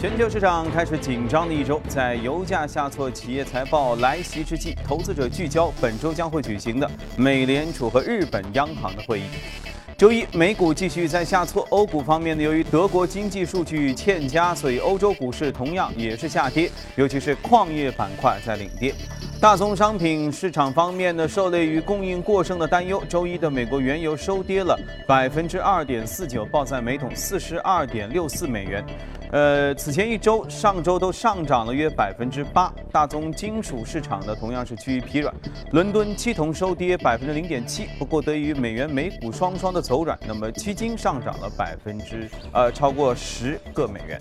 全球市场开始紧张的一周，在油价下挫、企业财报来袭之际，投资者聚焦本周将会举行的美联储和日本央行的会议。周一，美股继续在下挫。欧股方面呢，由于德国经济数据欠佳，所以欧洲股市同样也是下跌，尤其是矿业板块在领跌。大宗商品市场方面呢，受累于供应过剩的担忧，周一的美国原油收跌了百分之二点四九，报在每桶四十二点六四美元。呃，此前一周、上周都上涨了约百分之八。大宗金属市场呢，同样是趋于疲软，伦敦期铜收跌百分之零点七。不过，得益于美元、美股双双的走软，那么期金上涨了百分之呃超过十个美元。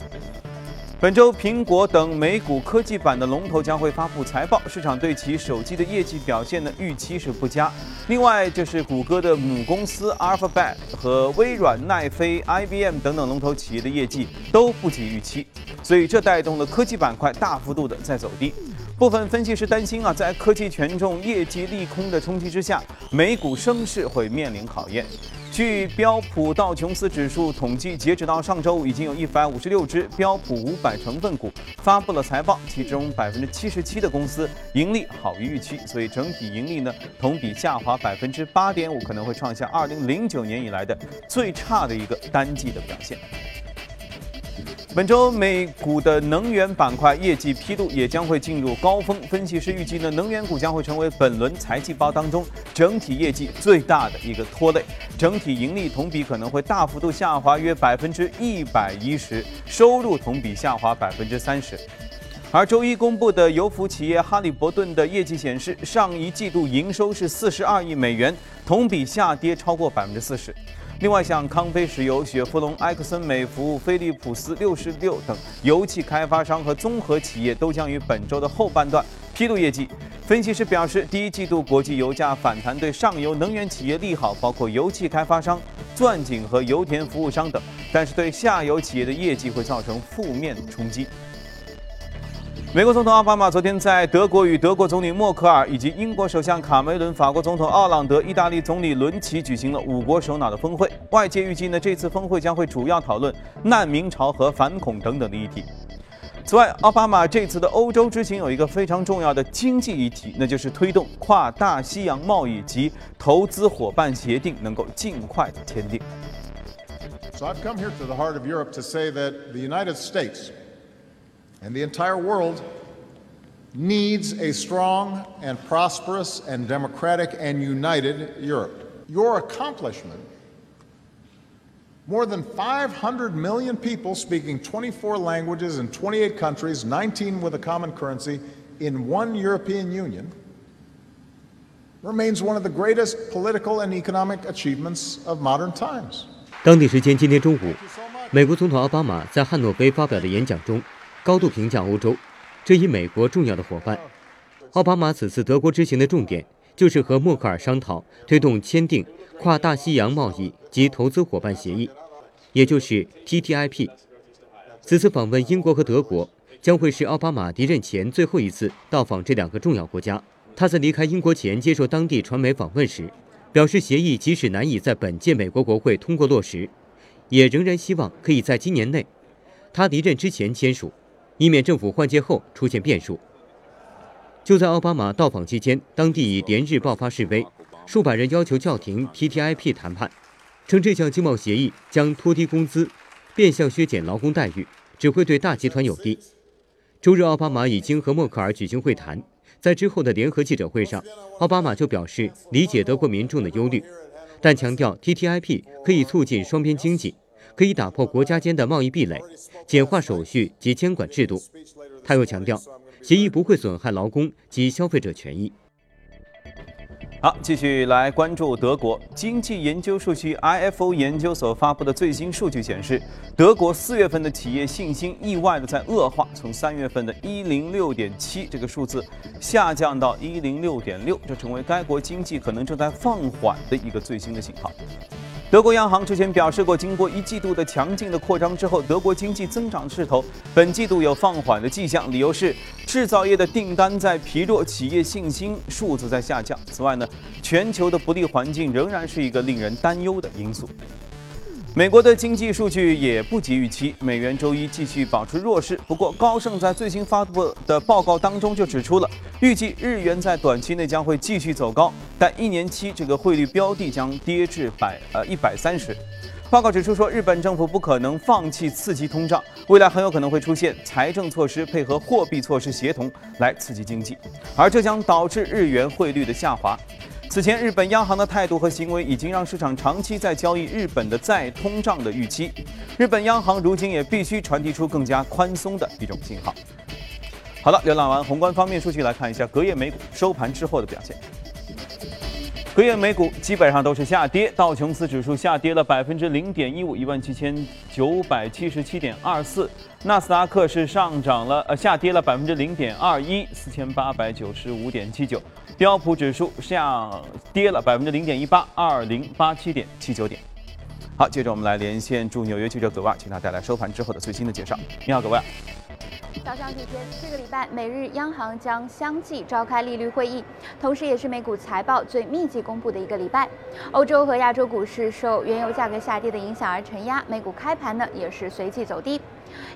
本周，苹果等美股科技版的龙头将会发布财报，市场对其手机的业绩表现呢预期是不佳。另外，就是谷歌的母公司 Alphabet 和微软、奈飞、IBM 等等龙头企业的业绩都不及预期，所以这带动了科技板块大幅度的在走低。部分分析师担心啊，在科技权重业绩利空的冲击之下，美股升势会面临考验。据标普道琼斯指数统计，截止到上周五，已经有一百五十六只标普五百成分股发布了财报，其中百分之七十七的公司盈利好于预期，所以整体盈利呢同比下滑百分之八点五，可能会创下二零零九年以来的最差的一个单季的表现。本周美股的能源板块业绩披露也将会进入高峰，分析师预计呢，能源股将会成为本轮财季报当中整体业绩最大的一个拖累，整体盈利同比可能会大幅度下滑约百分之一百一十，收入同比下滑百分之三十。而周一公布的油服企业哈利伯顿的业绩显示，上一季度营收是四十二亿美元，同比下跌超过百分之四十。另外，像康菲石油、雪佛龙、埃克森美孚、菲利普斯六十六等油气开发商和综合企业都将于本周的后半段披露业绩。分析师表示，第一季度国际油价反弹对上游能源企业利好，包括油气开发商、钻井和油田服务商等，但是对下游企业的业绩会造成负面冲击。美国总统奥巴马昨天在德国与德国总理默克尔以及英国首相卡梅伦、法国总统奥朗德、意大利总理伦齐举行了五国首脑的峰会。外界预计呢，这次峰会将会主要讨论难民潮和反恐等等的议题。此外，奥巴马这次的欧洲之行有一个非常重要的经济议题，那就是推动跨大西洋贸易及投资伙伴协定能够尽快的签订。So I've come here to the heart of Europe to say that the United States. and the entire world needs a strong and prosperous and democratic and united Europe. Your accomplishment more than 500 million people speaking 24 languages in 28 countries, 19 with a common currency, in one European Union, remains one of the greatest political and economic achievements of modern times. 当地时间今天中午，美国总统奥巴马在汉诺威发表的演讲中 高度评价欧洲这一美国重要的伙伴。奥巴马此次德国之行的重点就是和默克尔商讨推动签订跨大西洋贸易及投资伙伴协议，也就是 TTIP。此次访问英国和德国将会是奥巴马离任前最后一次到访这两个重要国家。他在离开英国前接受当地传媒访问时，表示协议即使难以在本届美国国会通过落实，也仍然希望可以在今年内他离任之前签署。以免政府换届后出现变数。就在奥巴马到访期间，当地已连日爆发示威，数百人要求叫停 TTIP 谈判，称这项经贸协议将拖低工资，变相削减劳工待遇，只会对大集团有利。周日，奥巴马已经和默克尔举行会谈，在之后的联合记者会上，奥巴马就表示理解德国民众的忧虑，但强调 TTIP 可以促进双边经济。可以打破国家间的贸易壁垒，简化手续及监管制度。他又强调，协议不会损害劳工及消费者权益。好，继续来关注德国经济研究数据 IFO 研究所发布的最新数据显示，德国四月份的企业信心意外的在恶化，从三月份的一零六点七这个数字下降到一零六点六，这成为该国经济可能正在放缓的一个最新的信号。德国央行之前表示过，经过一季度的强劲的扩张之后，德国经济增长势头本季度有放缓的迹象。理由是制造业的订单在疲弱，企业信心数字在下降。此外呢，全球的不利环境仍然是一个令人担忧的因素。美国的经济数据也不及预期，美元周一继续保持弱势。不过，高盛在最新发布的报告当中就指出了，预计日元在短期内将会继续走高，但一年期这个汇率标的将跌至百呃一百三十。报告指出说，日本政府不可能放弃刺激通胀，未来很有可能会出现财政措施配合货币措施协同来刺激经济，而这将导致日元汇率的下滑。此前，日本央行的态度和行为已经让市场长期在交易日本的再通胀的预期。日本央行如今也必须传递出更加宽松的一种信号。好了，浏览完宏观方面数据，来看一下隔夜美股收盘之后的表现。隔夜美股基本上都是下跌，道琼斯指数下跌了百分之零点一五，一万七千九百七十七点二四；纳斯达克是上涨了，呃，下跌了百分之零点二一，四千八百九十五点七九。标普指数下跌了百分之零点一八，二零八七点七九点。好，接着我们来连线驻纽约记者葛万，请他带来收盘之后的最新的介绍。你好，葛万。早上几天，这个礼拜每日央行将相继召开利率会议，同时也是美股财报最密集公布的一个礼拜。欧洲和亚洲股市受原油价格下跌的影响而承压，美股开盘呢也是随即走低。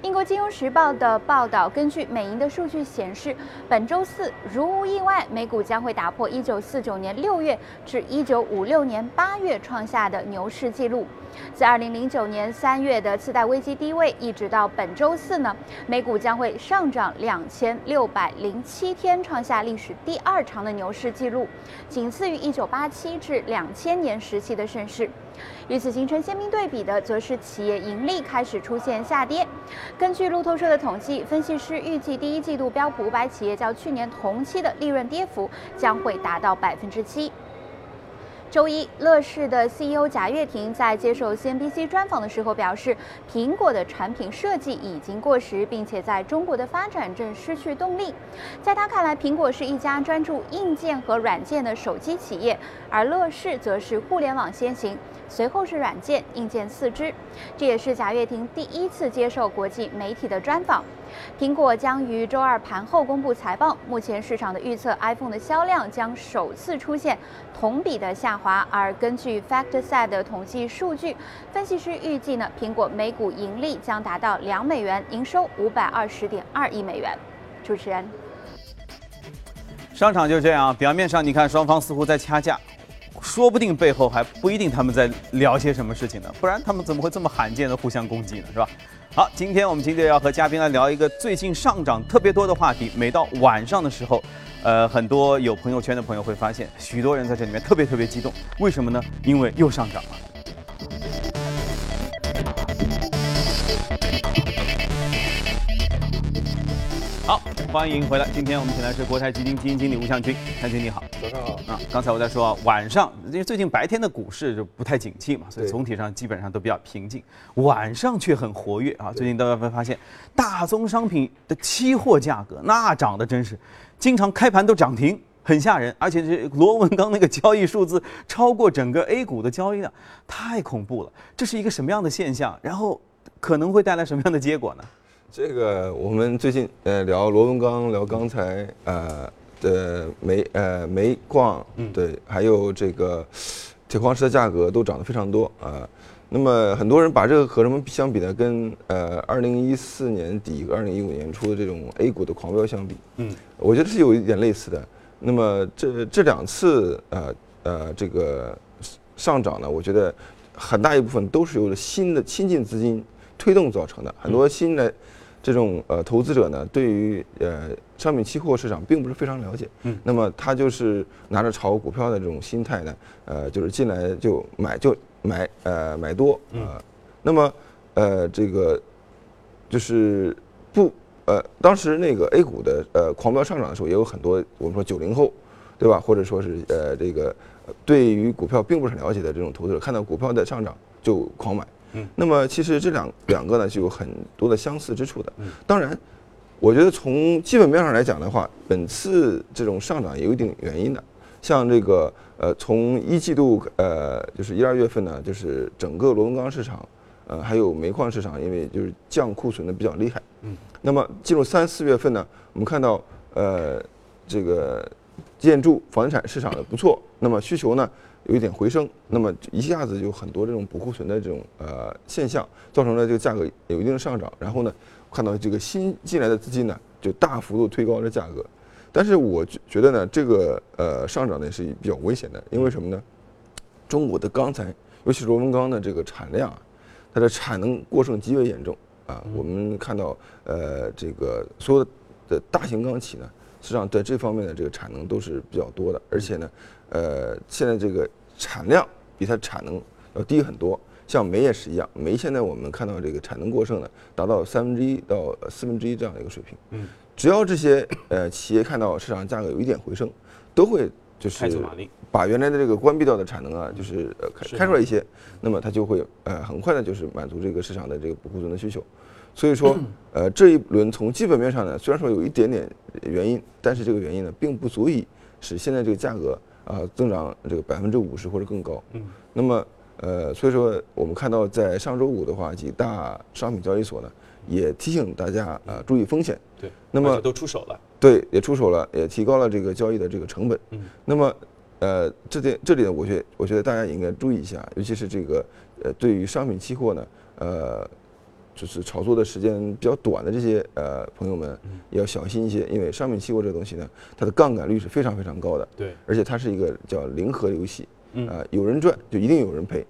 英国金融时报的报道，根据美银的数据显示，本周四如无意外，美股将会打破1949年6月至1956年8月创下的牛市纪录。自2009年3月的次贷危机低位，一直到本周四呢，美股将会上涨2607天，创下历史第二长的牛市纪录，仅次于1987至2000年时期的盛世。与此形成鲜明对比的，则是企业盈利开始出现下跌。根据路透社的统计，分析师预计第一季度标普五百企业较去年同期的利润跌幅将会达到百分之七。周一，乐视的 CEO 贾跃亭在接受 CNBC 专访的时候表示，苹果的产品设计已经过时，并且在中国的发展正失去动力。在他看来，苹果是一家专注硬件和软件的手机企业，而乐视则是互联网先行。随后是软件、硬件四肢，这也是贾跃亭第一次接受国际媒体的专访。苹果将于周二盘后公布财报，目前市场的预测，iPhone 的销量将首次出现同比的下滑。而根据 FactSet 的统计数据，分析师预计呢，苹果每股盈利将达到两美元，营收五百二十点二亿美元。主持人，商场就这样，表面上你看双方似乎在掐架。说不定背后还不一定他们在聊些什么事情呢，不然他们怎么会这么罕见的互相攻击呢？是吧？好，今天我们今天要和嘉宾来聊一个最近上涨特别多的话题。每到晚上的时候，呃，很多有朋友圈的朋友会发现，许多人在这里面特别特别激动。为什么呢？因为又上涨了。好，欢迎回来。今天我们请来是国泰基金基金经理吴向军，向军你好，早上好。啊，刚才我在说啊晚上，因为最近白天的股市就不太景气嘛，所以总体上基本上都比较平静，晚上却很活跃啊。最近大家会发现，大宗商品的期货价格那涨得真是，经常开盘都涨停，很吓人。而且这罗文刚那个交易数字超过整个 A 股的交易量，太恐怖了。这是一个什么样的现象？然后可能会带来什么样的结果呢？这个我们最近呃聊罗文刚，聊刚才，呃的煤呃煤矿，对，还有这个铁矿石的价格都涨得非常多啊。那么很多人把这个和什么相比呢？跟呃二零一四年底和二零一五年初的这种 A 股的狂飙相比，嗯，我觉得是有一点类似的。那么这这两次呃呃这个上涨呢，我觉得很大一部分都是由新的新进资金推动造成的，很多新的。这种呃投资者呢，对于呃商品期货市场并不是非常了解，嗯，那么他就是拿着炒股票的这种心态呢，呃，就是进来就买就买呃买多啊，那么呃这个就是不呃当时那个 A 股的呃狂飙上涨的时候，也有很多我们说九零后，对吧？或者说是呃这个对于股票并不是很了解的这种投资者，看到股票的上涨就狂买。嗯，那么其实这两两个呢，就有很多的相似之处的。嗯，当然，我觉得从基本面上来讲的话，本次这种上涨也有一定原因的。像这个呃，从一季度呃，就是一二月份呢，就是整个螺纹钢市场，呃，还有煤矿市场，因为就是降库存的比较厉害。嗯，那么进入三四月份呢，我们看到呃，这个建筑房地产市场的不错，那么需求呢有一点回升，那么一下子有很多这种补库存的这种呃现象，造成了这个价格有一定的上涨。然后呢，看到这个新进来的资金呢，就大幅度推高了价格。但是我觉觉得呢，这个呃上涨呢是比较危险的，因为什么呢？中国的钢材，尤其是螺纹钢的这个产量啊，它的产能过剩极为严重啊。我们看到呃这个所有的大型钢企呢，实际上在这方面的这个产能都是比较多的，而且呢，呃现在这个产量比它产能要低很多。像煤也是一样，煤现在我们看到这个产能过剩呢，达到三分之一到四分之一这样的一个水平。嗯。只要这些呃企业看到市场价格有一点回升，都会就是把原来的这个关闭掉的产能啊，就是呃开开出来一些，那么它就会呃很快的就是满足这个市场的这个补库存的需求。所以说呃这一轮从基本面上呢，虽然说有一点点原因，但是这个原因呢并不足以使现在这个价格啊增长这个百分之五十或者更高。嗯。那么呃所以说我们看到在上周五的话，几大商品交易所呢。也提醒大家啊，注意风险。对，那么都出手了。对，也出手了，也提高了这个交易的这个成本。嗯。那么，呃，这点这里呢，我觉我觉得大家也应该注意一下，尤其是这个呃，对于商品期货呢，呃，就是炒作的时间比较短的这些呃朋友们，也要小心一些，因为商品期货这个东西呢，它的杠杆率是非常非常高的。对。而且它是一个叫零和游戏。嗯。啊，有人赚就一定有人赔。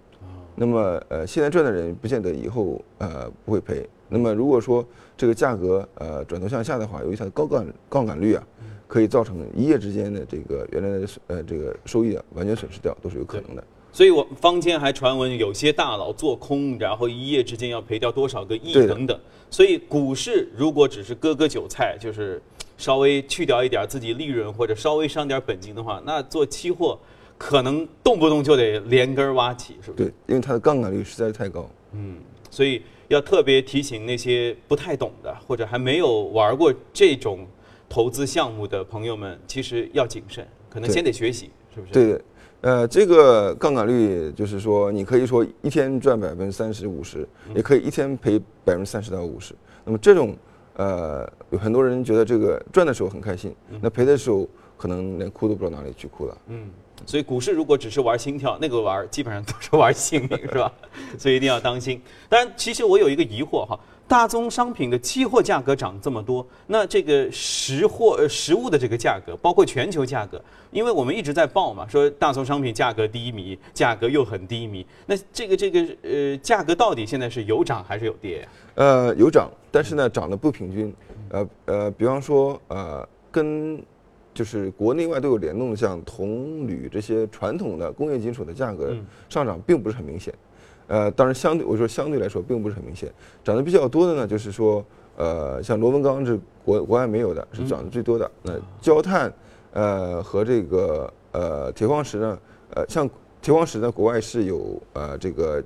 那么，呃，现在赚的人不见得以后呃不会赔。那么如果说这个价格呃转头向下的话，由于它的高杠杠杆率啊，可以造成一夜之间的这个原来的呃这个收益啊完全损失掉，都是有可能的。所以我坊间还传闻有些大佬做空，然后一夜之间要赔掉多少个亿等等。所以股市如果只是割割韭菜，就是稍微去掉一点自己利润或者稍微伤点本金的话，那做期货可能动不动就得连根挖起，是不是？对，因为它的杠杆率实在是太高。嗯，所以。要特别提醒那些不太懂的或者还没有玩过这种投资项目的朋友们，其实要谨慎，可能先得学习，是不是？对，呃，这个杠杆率就是说，你可以说一天赚百分之三十五十，也可以一天赔百分之三十到五十。那么这种，呃，有很多人觉得这个赚的时候很开心，那赔的时候可能连哭都不知道哪里去哭了。嗯。所以股市如果只是玩心跳，那个玩基本上都是玩性命，是吧？所以一定要当心。当然，其实我有一个疑惑哈，大宗商品的期货价格涨这么多，那这个实货呃实物的这个价格，包括全球价格，因为我们一直在报嘛，说大宗商品价格低迷，价格又很低迷，那这个这个呃价格到底现在是有涨还是有跌？呃，有涨，但是呢涨得不平均。呃呃，比方说呃跟。就是国内外都有联动的，像铜、铝这些传统的工业金属的价格上涨并不是很明显。呃，当然相对我说相对来说并不是很明显，涨得比较多的呢，就是说呃像螺纹钢是国国外没有的，是涨得最多的。那焦炭呃和这个呃铁矿石呢，呃像铁矿石呢国外是有呃这个。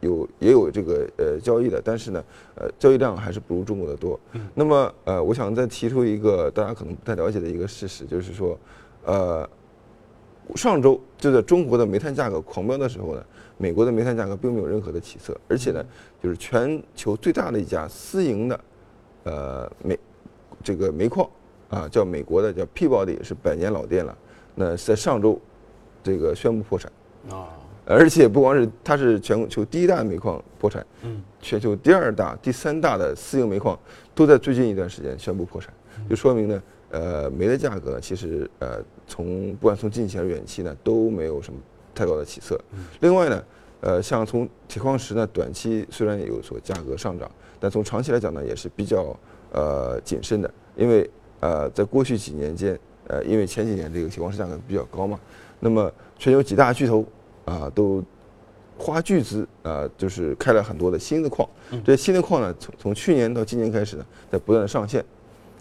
有也有这个呃交易的，但是呢，呃交易量还是不如中国的多。那么呃，我想再提出一个大家可能不太了解的一个事实，就是说，呃，上周就在中国的煤炭价格狂飙的时候呢，美国的煤炭价格并没有任何的起色，而且呢，就是全球最大的一家私营的呃煤这个煤矿啊，叫美国的叫 Peabody，是百年老店了，那在上周这个宣布破产。啊。而且不光是它是全球第一大煤矿破产，嗯，全球第二大、第三大的私营煤矿都在最近一段时间宣布破产，就说明呢，呃，煤的价格其实呃从不管从近期还是远期呢都没有什么太高的起色。另外呢，呃，像从铁矿石呢，短期虽然有所价格上涨，但从长期来讲呢也是比较呃谨慎的，因为呃在过去几年间，呃因为前几年这个铁矿石价格比较高嘛，那么全球几大巨头。啊，都花巨资啊，就是开了很多的新的矿。这些新的矿呢，从从去年到今年开始呢，在不断的上线。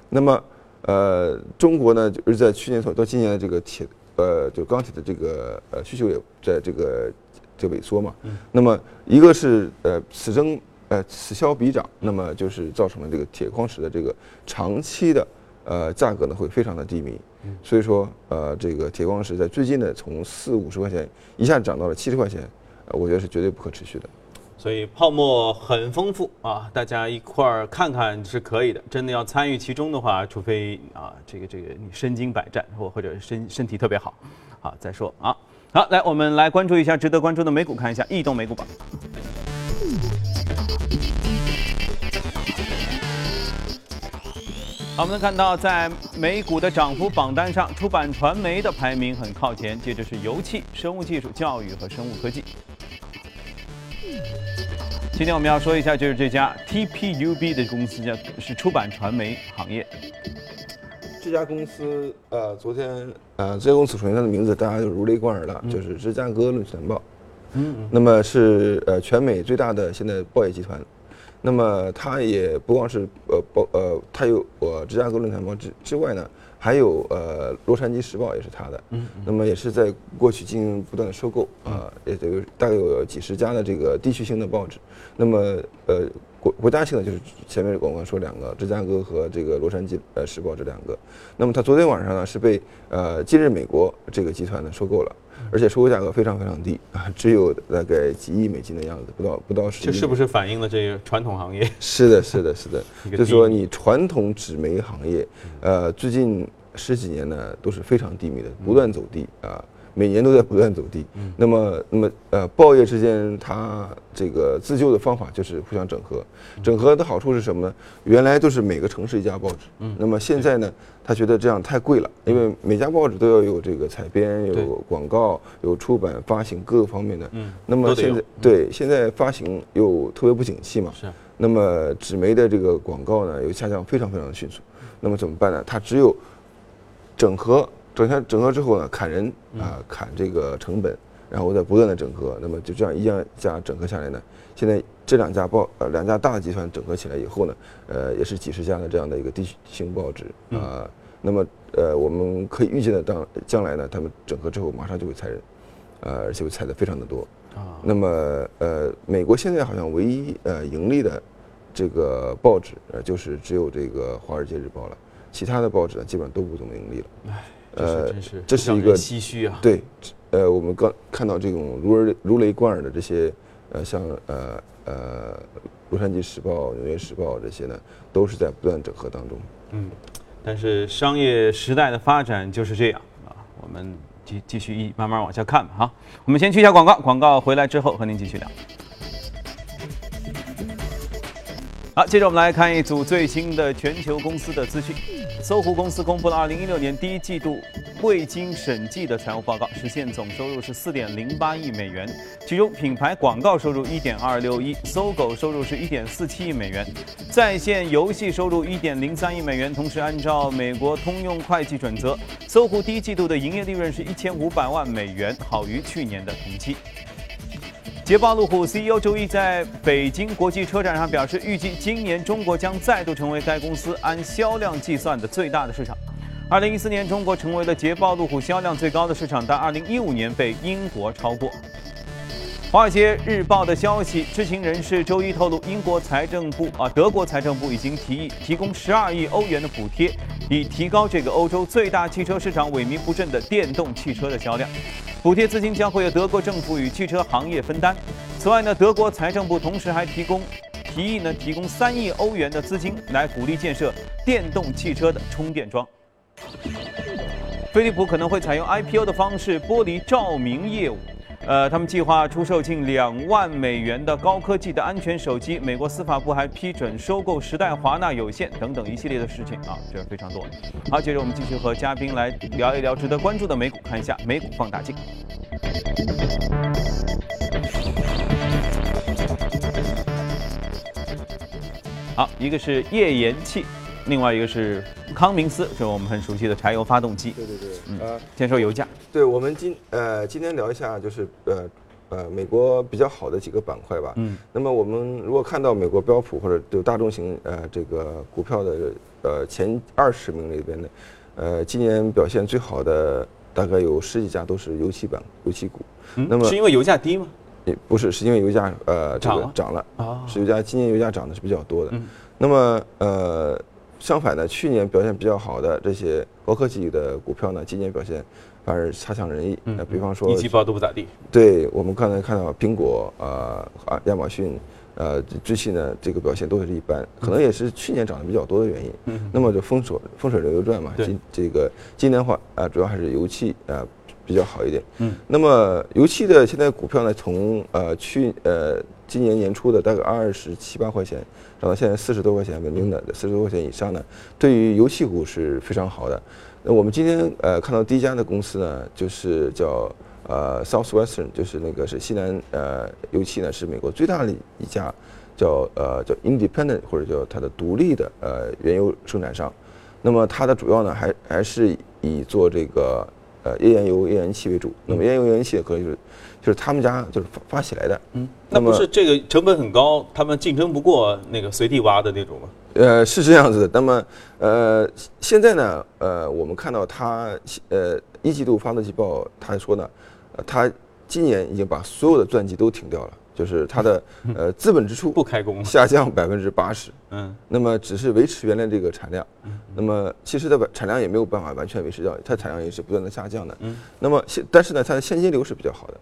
那么，呃，中国呢，就是在去年到到今年的这个铁，呃，就钢铁的这个呃需求也在这个这萎缩嘛。那么，一个是呃此增呃此消彼长，那么就是造成了这个铁矿石的这个长期的呃价格呢会非常的低迷。所以说，呃，这个铁矿石在最近呢从四五十块钱一下涨到了七十块钱，我觉得是绝对不可持续的。所以泡沫很丰富啊，大家一块儿看看是可以的。真的要参与其中的话，除非啊，这个这个你身经百战或或者身身体特别好，好再说啊。好，来我们来关注一下值得关注的美股，看一下异动美股榜。好，我们能看到，在美股的涨幅榜单上，出版传媒的排名很靠前，接着是油气、生物技术、教育和生物科技。今天我们要说一下，就是这家 TPUB 的公司，叫是出版传媒行业。这家公司，呃，昨天，呃，这家公司首先它的名字大家就如雷贯耳了，就是芝加哥论坛报。嗯。那么是呃全美最大的现在报业集团。那么它也不光是呃报呃，它有呃芝加哥论坛报之之外呢，还有呃洛杉矶时报也是它的。嗯。那么也是在过去进行不断的收购啊，也这个大概有几十家的这个地区性的报纸。那么呃国国家性的就是前面广告说两个芝加哥和这个洛杉矶呃时报这两个。那么它昨天晚上呢是被呃今日美国这个集团呢收购了。而且收购价格非常非常低啊，只有大概几亿美金的样子，不到不到十亿。这是不是反映了这个传统行业？是的，是的，是的。就是说，你传统纸媒行业，呃，最近十几年呢都是非常低迷的，不断走低啊。每年都在不断走低，那么，那么，呃，报业之间它这个自救的方法就是互相整合。整合的好处是什么呢？原来都是每个城市一家报纸，那么现在呢，他觉得这样太贵了，因为每家报纸都要有这个采编、有广告、有出版、发行各个方面的。那么现在对现在发行又特别不景气嘛，是。那么纸媒的这个广告呢又下降非常非常的迅速，那么怎么办呢？它只有整合。整下整合之后呢，砍人啊，砍这个成本，然后再不断的整合，那么就这样一家家整合下来呢，现在这两家报呃两家大的集团整合起来以后呢，呃也是几十家的这样的一个地区性报纸啊，那么呃我们可以预见的当将来呢，他们整合之后马上就会裁人，呃而且会裁的非常的多啊。那么呃美国现在好像唯一呃盈利的这个报纸呃就是只有这个华尔街日报了，其他的报纸呢基本上都不怎么盈利了。呃，这是一个唏嘘啊。对，呃，我们刚看到这种如雷如雷贯耳的这些，呃，像呃呃，洛杉矶时报、纽约时报这些呢，都是在不断整合当中。嗯，但是商业时代的发展就是这样啊，我们继继续一慢慢往下看吧。哈，我们先去一下广告，广告回来之后和您继续聊。好，接着我们来看一组最新的全球公司的资讯。搜狐公司公布了2016年第一季度未经审计的财务报告，实现总收入是4.08亿美元，其中品牌广告收入1.26亿，搜狗收入是1.47亿美元，在线游戏收入1.03亿美元。同时，按照美国通用会计准则，搜狐第一季度的营业利润是1500万美元，好于去年的同期。捷豹路虎 CEO 周一在北京国际车展上表示，预计今年中国将再度成为该公司按销量计算的最大的市场。二零一四年，中国成为了捷豹路虎销量最高的市场，但二零一五年被英国超过。华尔街日报的消息，知情人士周一透露，英国财政部啊，德国财政部已经提议提供十二亿欧元的补贴，以提高这个欧洲最大汽车市场萎靡不振的电动汽车的销量。补贴资金将会由德国政府与汽车行业分担。此外呢，德国财政部同时还提供提议呢，提供三亿欧元的资金来鼓励建设电动汽车的充电桩。飞利浦可能会采用 IPO 的方式剥离照明业务。呃，他们计划出售近两万美元的高科技的安全手机。美国司法部还批准收购时代华纳有线等等一系列的事情啊，这是非常多。好，接着我们继续和嘉宾来聊一聊值得关注的美股，看一下美股放大镜。好，一个是页岩气。另外一个是康明斯，是我们很熟悉的柴油发动机。对对对，呃，先说油价。对，我们今呃今天聊一下，就是呃呃美国比较好的几个板块吧。嗯。那么我们如果看到美国标普或者就大众型呃这个股票的呃前二十名里边的，呃今年表现最好的大概有十几家都是油气板、油气股。嗯。那么是因为油价低吗？也不是，是因为油价呃这个涨了啊，是油价今年油价涨的是比较多的。嗯。那么呃。相反呢，去年表现比较好的这些高科技的股票呢，今年表现，反而差强人意。呃，比方说一季报都不咋地。对我们刚才看到苹果、呃啊亚马逊、呃最近呢这个表现都是一般，可能也是去年涨得比较多的原因。嗯，那么就风水风水轮流转嘛，今这个今年的话啊，主要还是油气啊比较好一点。嗯，那么油气的现在股票呢，从呃去呃今年年初的大概二十七八块钱，涨到现在四十多块钱，稳定的四十多块钱以上呢，对于油气股是非常好的。那我们今天呃看到第一家的公司呢，就是叫呃 Southwestern，就是那个是西南呃油气呢，是美国最大的一家叫呃叫 Independent 或者叫它的独立的呃原油生产商。那么它的主要呢还还是以做这个呃页岩油、页岩气为主。那么页岩油、页岩气可以是就是他们家就是发发起来的。嗯，那不是这个成本很高，他们竞争不过那个随地挖的那种吗？呃，是这样子的。那么，呃，现在呢，呃，我们看到他，呃，一季度发的季报，他说呢，呃，他今年已经把所有的钻机都停掉了，就是它的 呃资本支出不开工下降百分之八十。嗯。那么只是维持原来这个产量。嗯。那么其实的产量也没有办法完全维持掉，它产量也是不断的下降的。嗯。那么现但是呢，它的现金流是比较好的。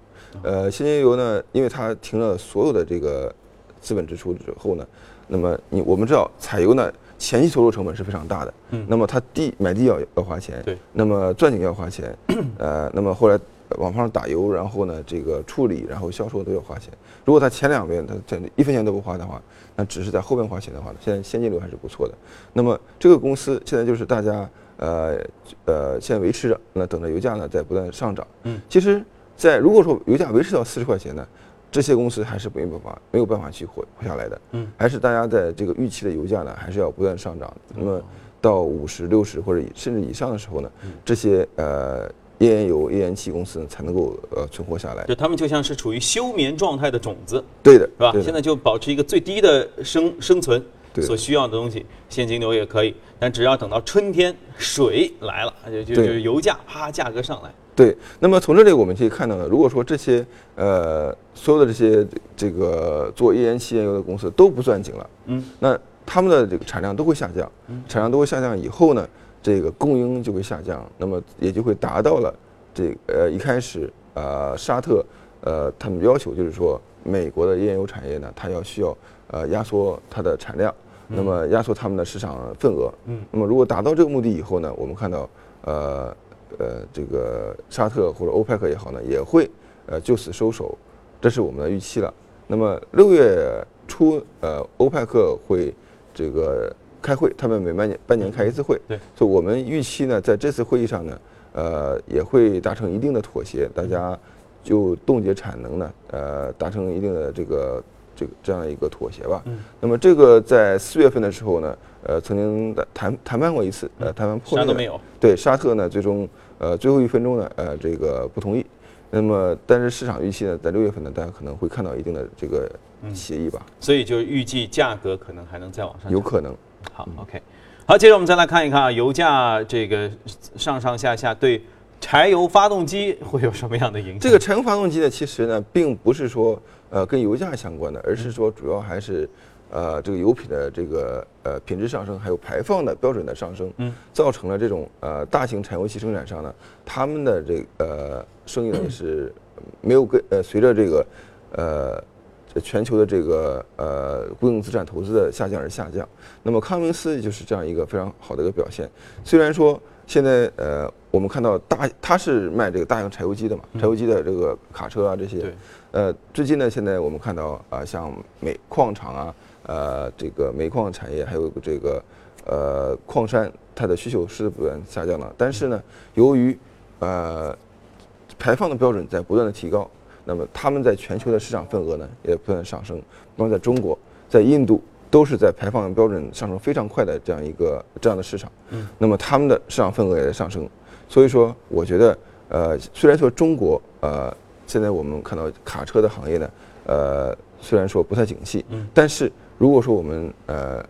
呃，现金流呢，因为它停了所有的这个资本支出之后呢。那么你我们知道采油呢前期投入成本是非常大的，嗯，那么它地买地要要花钱，对，那么钻井要花钱，呃，那么后来往上打油，然后呢这个处理，然后销售都要花钱。如果它前两边它这一分钱都不花的话，那只是在后边花钱的话，现在现金流还是不错的。那么这个公司现在就是大家呃呃现在维持着，那等着油价呢在不断上涨。嗯，其实，在如果说油价维持到四十块钱呢。这些公司还是没有办法没有办法去活活下来的，嗯，还是大家在这个预期的油价呢，还是要不断上涨。那么到五十六十或者甚至以上的时候呢，这些呃页岩油、页岩气公司才能够呃存活下来。就他们就像是处于休眠状态的种子，对的，是吧？现在就保持一个最低的生 生存所需要的东西，现金流也可以，但只要等到春天水来了，就就就油价啪价格上来。对，那么从这里我们可以看到呢，如果说这些呃所有的这些这个做页岩气页岩油的公司都不钻井了，嗯，那他们的这个产量都会下降，产量都会下降以后呢，这个供应就会下降，那么也就会达到了这呃一开始呃沙特呃他们要求就是说美国的页岩油产业呢，它要需要呃压缩它的产量，那么压缩他们的市场份额，嗯，那么如果达到这个目的以后呢，我们看到呃。呃，这个沙特或者欧佩克也好呢，也会呃就此收手，这是我们的预期了。那么六月初，呃，欧佩克会这个开会，他们每半年半年开一次会，对，所以我们预期呢，在这次会议上呢，呃，也会达成一定的妥协，大家就冻结产能呢，呃，达成一定的这个这个这样一个妥协吧。嗯。那么这个在四月份的时候呢。呃，曾经谈谈判过一次，呃，谈判破裂。啥都没有。对，沙特呢，最终呃最后一分钟呢，呃，这个不同意。那么，但是市场预期呢，在六月份呢，大家可能会看到一定的这个协议吧。所以就预计价格可能还能再往上。有可能。好，OK。好，接着我们再来看一看啊，油价这个上上下下对柴油发动机会有什么样的影响？这个柴油发动机呢，其实呢，并不是说呃跟油价相关的，而是说主要还是。呃，这个油品的这个呃品质上升，还有排放的标准的上升，嗯，造成了这种呃大型柴油汽生产商呢，他们的这呃生意呢也 是没有跟呃随着这个呃全球的这个呃固定资产投资的下降而下降。那么康明斯就是这样一个非常好的一个表现。虽然说现在呃我们看到大它是卖这个大型柴油机的嘛，柴油机的这个卡车啊这些，呃最近呢现在我们看到啊像煤矿厂啊。呃，这个煤矿产业还有这个呃矿山，它的需求是不断下降的。但是呢，由于呃排放的标准在不断的提高，那么他们在全球的市场份额呢也不断上升。比方在中国，在印度都是在排放标准上升非常快的这样一个这样的市场。嗯。那么他们的市场份额也在上升。所以说，我觉得呃，虽然说中国呃现在我们看到卡车的行业呢，呃虽然说不太景气，嗯，但是。如果说我们呃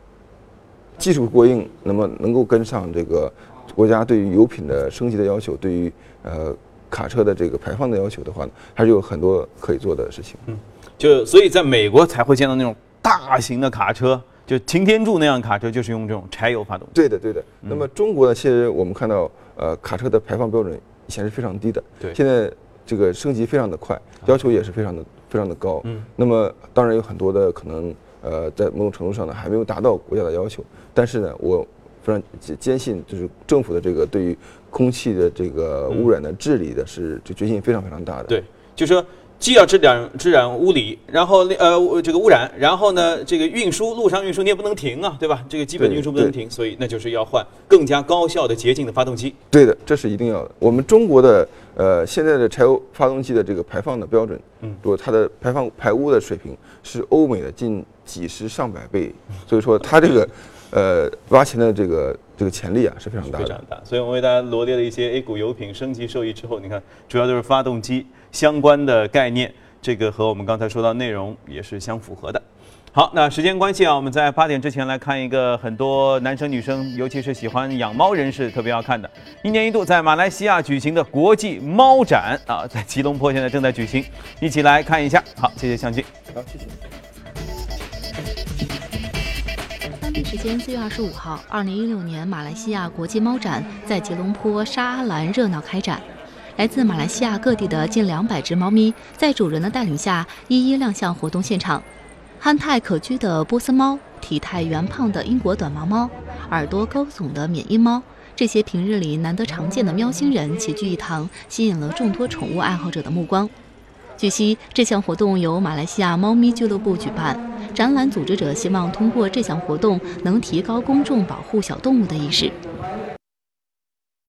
技术过硬，那么能够跟上这个国家对于油品的升级的要求，对于呃卡车的这个排放的要求的话呢，还是有很多可以做的事情。嗯，就所以在美国才会见到那种大型的卡车，就擎天柱那样卡车，就是用这种柴油发动。对的，对的。那么中国呢，其实我们看到呃卡车的排放标准以前是非常低的，对现在这个升级非常的快，要求也是非常的非常的高。嗯，那么当然有很多的可能，呃，在某种程度上呢还没有达到国家的要求，但是呢，我非常坚坚信，就是政府的这个对于空气的这个污染的治理的是这决心非常非常大的。对，就说既要治染治染污理，然后呃这个污染，然后呢这个运输路上运输你也不能停啊，对吧？这个基本运输不能停，所以那就是要换更加高效的洁净的发动机。对的，这是一定要的。我们中国的呃现在的柴油发动机的这个排放的标准，嗯，如果它的排放排污的水平是欧美的近几十上百倍，所以说它这个呃挖钱的这个这个潜力啊是非常大的。非常大。所以我们为大家罗列了一些 A 股油品升级受益之后，你看主要就是发动机相关的概念，这个和我们刚才说到内容也是相符合的。好，那时间关系啊，我们在八点之前来看一个很多男生女生，尤其是喜欢养猫人士特别要看的，一年一度在马来西亚举行的国际猫展啊，在吉隆坡现在正在举行，一起来看一下。好，谢谢相机。好，谢谢。时间四月二十五号，二零一六年马来西亚国际猫展在吉隆坡沙阿兰热闹开展。来自马来西亚各地的近两百只猫咪，在主人的带领下，一一亮相活动现场。憨态可掬的波斯猫，体态圆胖的英国短毛猫，耳朵高耸的缅因猫，这些平日里难得常见的喵星人齐聚一堂，吸引了众多宠物爱好者的目光。据悉，这项活动由马来西亚猫咪俱乐部举办。展览组织者希望通过这项活动，能提高公众保护小动物的意识。